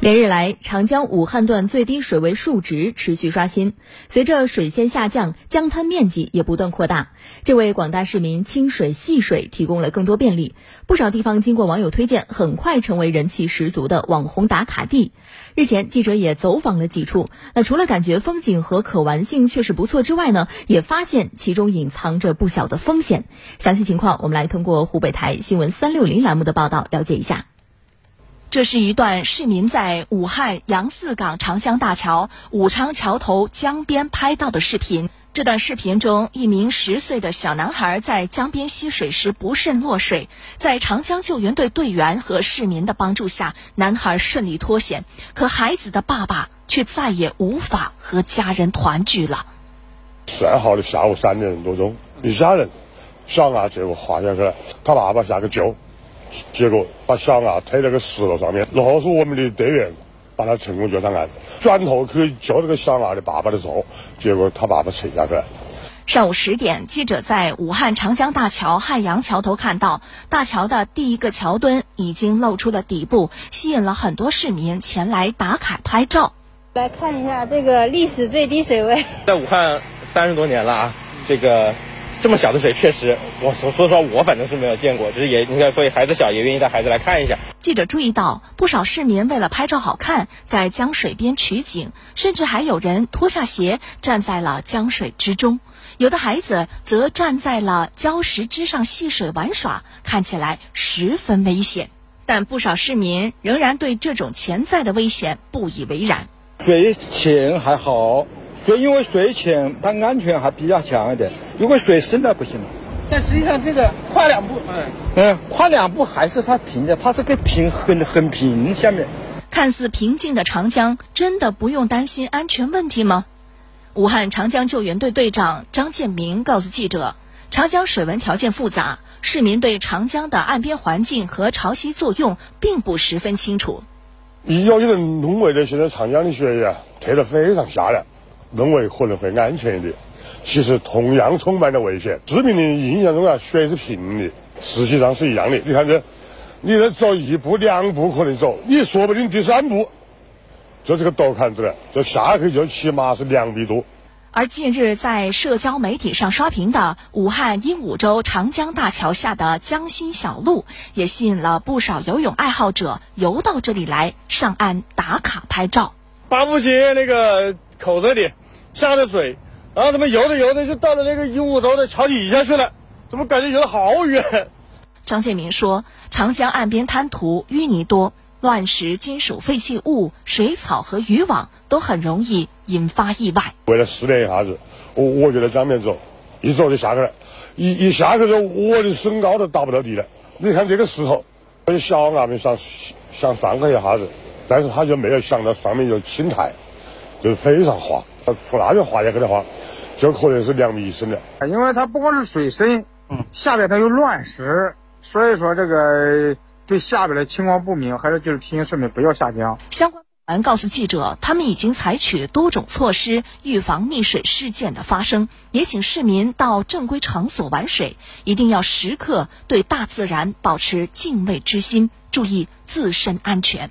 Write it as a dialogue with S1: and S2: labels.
S1: 连日来，长江武汉段最低水位数值持续刷新，随着水线下降，江滩面积也不断扩大，这为广大市民亲水戏水提供了更多便利。不少地方经过网友推荐，很快成为人气十足的网红打卡地。日前，记者也走访了几处，那除了感觉风景和可玩性确实不错之外呢，也发现其中隐藏着不小的风险。详细情况，我们来通过湖北台新闻三六零栏目的报道了解一下。
S2: 这是一段市民在武汉杨泗港长江大桥武昌桥头江边拍到的视频。这段视频中，一名十岁的小男孩在江边嬉水时不慎落水，在长江救援队队员和市民的帮助下，男孩顺利脱险。可孩子的爸爸却再也无法和家人团聚了。
S3: 十二号的下午三点多钟，一家人小伢结果滑下去了，他爸爸下去救。结果把小伢推到个石头上面，然后是我们的队员把他成功救上岸。转头去救这个小伢的爸爸的时候，结果他爸爸沉下去了。
S2: 上午十点，记者在武汉长江大桥汉阳桥头看到，大桥的第一个桥墩已经露出了底部，吸引了很多市民前来打卡拍照。
S4: 来看一下这个历史最低水位，
S5: 在武汉三十多年了啊，这个。这么小的水，确实，我说说实话，我反正是没有见过。就是也，你看，所以孩子小，也愿意带孩子来看一下。
S2: 记者注意到，不少市民为了拍照好看，在江水边取景，甚至还有人脱下鞋站在了江水之中。有的孩子则站在了礁石之上戏水玩耍，看起来十分危险。但不少市民仍然对这种潜在的危险不以为然。
S6: 水浅还好。水因为水浅，它安全还比较强一点。如果水深了不行了。
S7: 但实际上这个跨两步，
S6: 嗯，嗯，跨两步还是它平的，它是个平很很平下面。
S2: 看似平静的长江，真的不用担心安全问题吗？武汉长江救援队队长张建明告诉记者，长江水文条件复杂，市民对长江的岸边环境和潮汐作用并不十分清楚。
S3: 有些人认为的现在长江的水呀，退得非常下了。认为可能会安全一点，其实同样充满了危险。市民的印象中啊，水是平的，实际上是一样的。你看这，你这走一步两步可能走，你说不定第三步就这个陡坎子了，就下去就起码是两米多。
S2: 而近日在社交媒体上刷屏的武汉鹦鹉洲长江大桥下的江心小路，也吸引了不少游泳爱好者游到这里来上岸打卡拍照。
S8: 八步街那个口这里。下着水，然后怎么游着游着就到了那个鹦鹉洲的桥底下去了？怎么感觉游得好远？
S2: 张建明说：“长江岸边滩涂淤泥多，乱石、金属废弃物、水草和渔网都很容易引发意外。
S3: 为了试验一下子，我我就在江边走，一走就下去了，一一下去就我的身高都达不到地了。你看这个石头，小伢们想想上去一下子，但是他就没有想到上面有青苔，就是非常滑。”从那边滑下去的话，就可能是两米深的。
S9: 因为它不光是水深，嗯，下边它有乱石，所以说这个对下边的情况不明，还是就是提醒市民不要下江。
S2: 相关部门告诉记者，他们已经采取多种措施预防溺水事件的发生，也请市民到正规场所玩水，一定要时刻对大自然保持敬畏之心，注意自身安全。